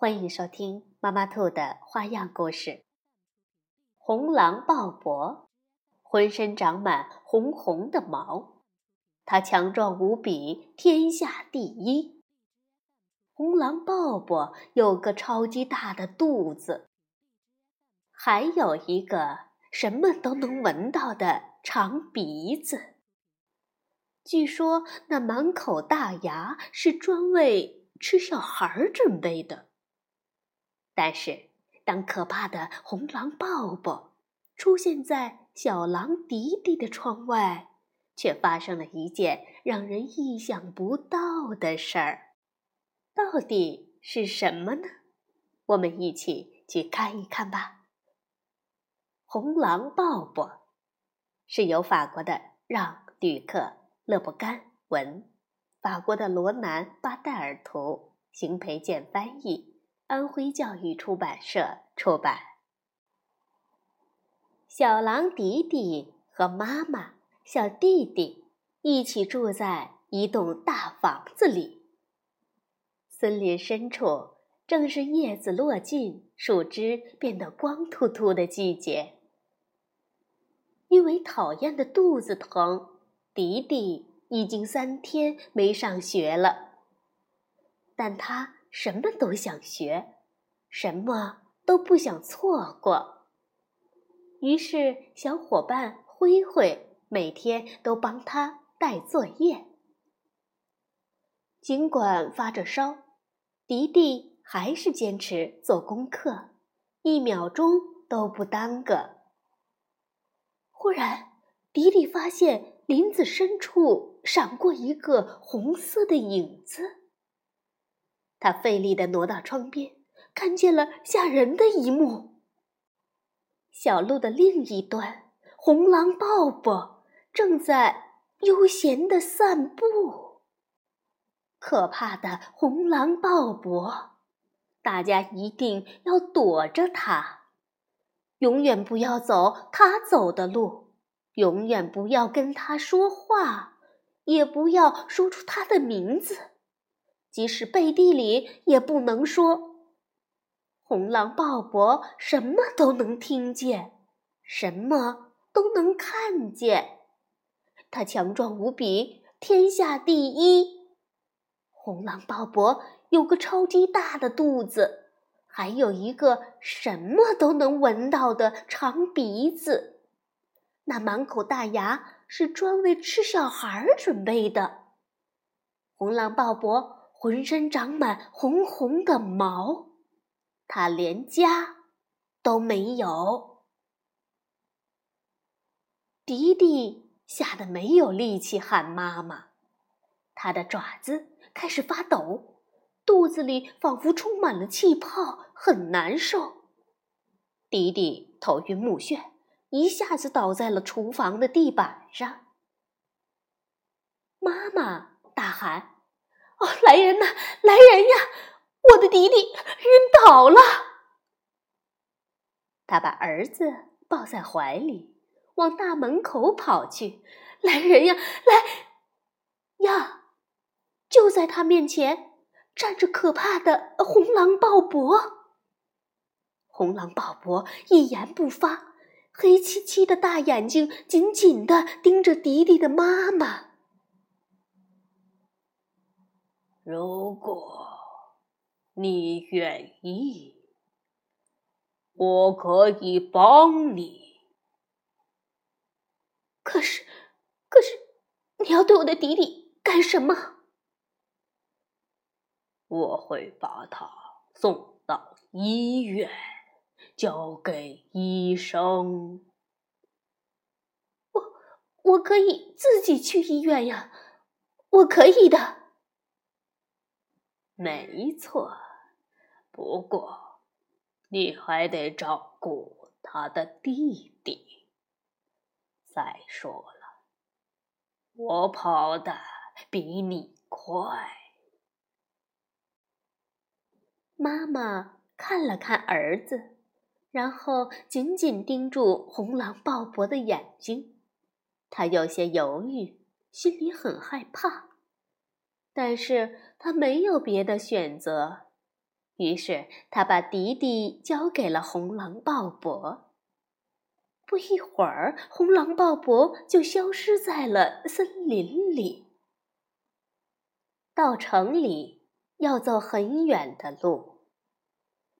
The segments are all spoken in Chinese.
欢迎收听妈妈兔的花样故事。红狼鲍勃浑身长满红红的毛，它强壮无比，天下第一。红狼鲍勃有个超级大的肚子，还有一个什么都能闻到的长鼻子。据说那满口大牙是专为吃小孩准备的。但是，当可怕的红狼鲍勃出现在小狼迪迪的窗外，却发生了一件让人意想不到的事儿。到底是什么呢？我们一起去看一看吧。红狼鲍勃是由法国的让·吕克。勒布甘文，法国的罗南·巴代尔图，邢培建翻译，安徽教育出版社出版。小狼迪迪和妈妈、小弟弟一起住在一栋大房子里。森林深处正是叶子落尽、树枝变得光秃秃的季节。因为讨厌的肚子疼。迪迪已经三天没上学了，但他什么都想学，什么都不想错过。于是，小伙伴灰灰每天都帮他带作业。尽管发着烧，迪迪还是坚持做功课，一秒钟都不耽搁。忽然，迪迪发现。林子深处闪过一个红色的影子，他费力地挪到窗边，看见了吓人的一幕：小路的另一端，红狼鲍勃正在悠闲地散步。可怕的红狼鲍勃，大家一定要躲着他，永远不要走他走的路。永远不要跟他说话，也不要说出他的名字，即使背地里也不能说。红狼鲍勃什么都能听见，什么都能看见。他强壮无比，天下第一。红狼鲍勃有个超级大的肚子，还有一个什么都能闻到的长鼻子。那满口大牙是专为吃小孩准备的。红狼鲍勃浑身长满红红的毛，他连家都没有。迪迪吓得没有力气喊妈妈，他的爪子开始发抖，肚子里仿佛充满了气泡，很难受。迪迪头晕目眩。一下子倒在了厨房的地板上。妈妈大喊：“哦，来人呐，来人呀！我的迪迪晕倒了。”他把儿子抱在怀里，往大门口跑去。“来人呀，来呀！”就在他面前站着可怕的红狼鲍勃。红狼鲍勃一言不发。黑漆漆的大眼睛紧紧地盯着迪迪的妈妈。如果你愿意，我可以帮你。可是，可是，你要对我的弟弟干什么？我会把他送到医院。交给医生。我我可以自己去医院呀，我可以的。没错，不过你还得照顾他的弟弟。再说了，我跑的比你快。妈妈看了看儿子，然后紧紧盯住红狼鲍勃的眼睛。他有些犹豫，心里很害怕，但是他没有别的选择。于是他把迪迪交给了红狼鲍勃。不一会儿，红狼鲍勃就消失在了森林里。到城里。要走很远的路，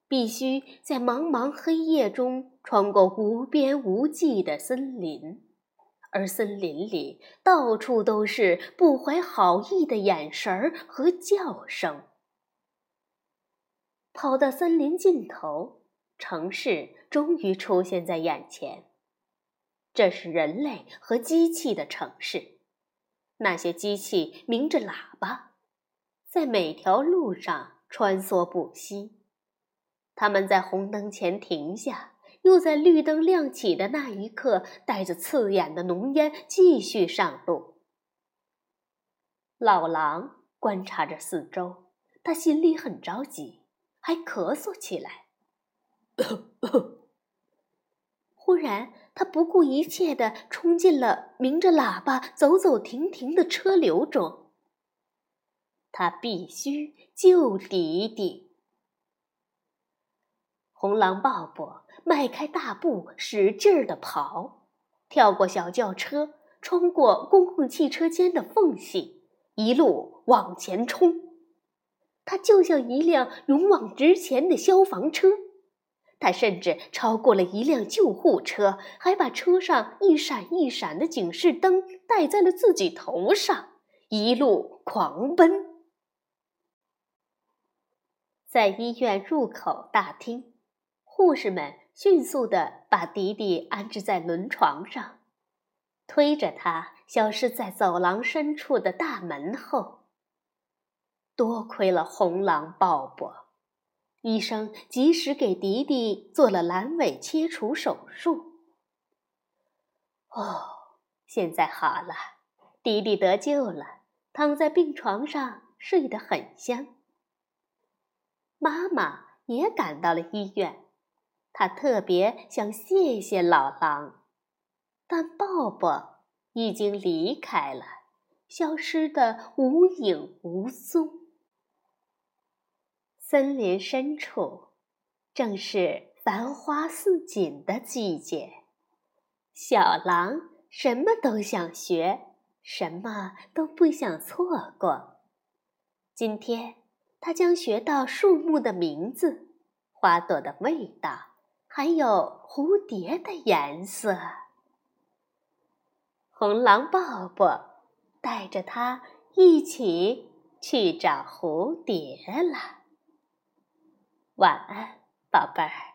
必须在茫茫黑夜中穿过无边无际的森林，而森林里到处都是不怀好意的眼神儿和叫声。跑到森林尽头，城市终于出现在眼前。这是人类和机器的城市，那些机器鸣着喇叭。在每条路上穿梭不息，他们在红灯前停下，又在绿灯亮起的那一刻，带着刺眼的浓烟继续上路。老狼观察着四周，他心里很着急，还咳嗽起来。忽然，他不顾一切地冲进了鸣着喇叭、走走停停的车流中。他必须救迪迪。红狼鲍勃迈开大步，使劲儿地跑，跳过小轿车，穿过公共汽车间的缝隙，一路往前冲。他就像一辆勇往直前的消防车，他甚至超过了一辆救护车，还把车上一闪一闪的警示灯戴在了自己头上，一路狂奔。在医院入口大厅，护士们迅速地把迪迪安置在轮床上，推着他消失在走廊深处的大门后。多亏了红狼鲍勃，医生及时给迪迪做了阑尾切除手术。哦，现在好了，迪迪得救了，躺在病床上睡得很香。妈妈也赶到了医院，他特别想谢谢老狼，但鲍勃已经离开了，消失的无影无踪。森林深处，正是繁花似锦的季节，小狼什么都想学，什么都不想错过。今天。他将学到树木的名字、花朵的味道，还有蝴蝶的颜色。红狼抱抱带着他一起去找蝴蝶了。晚安，宝贝儿。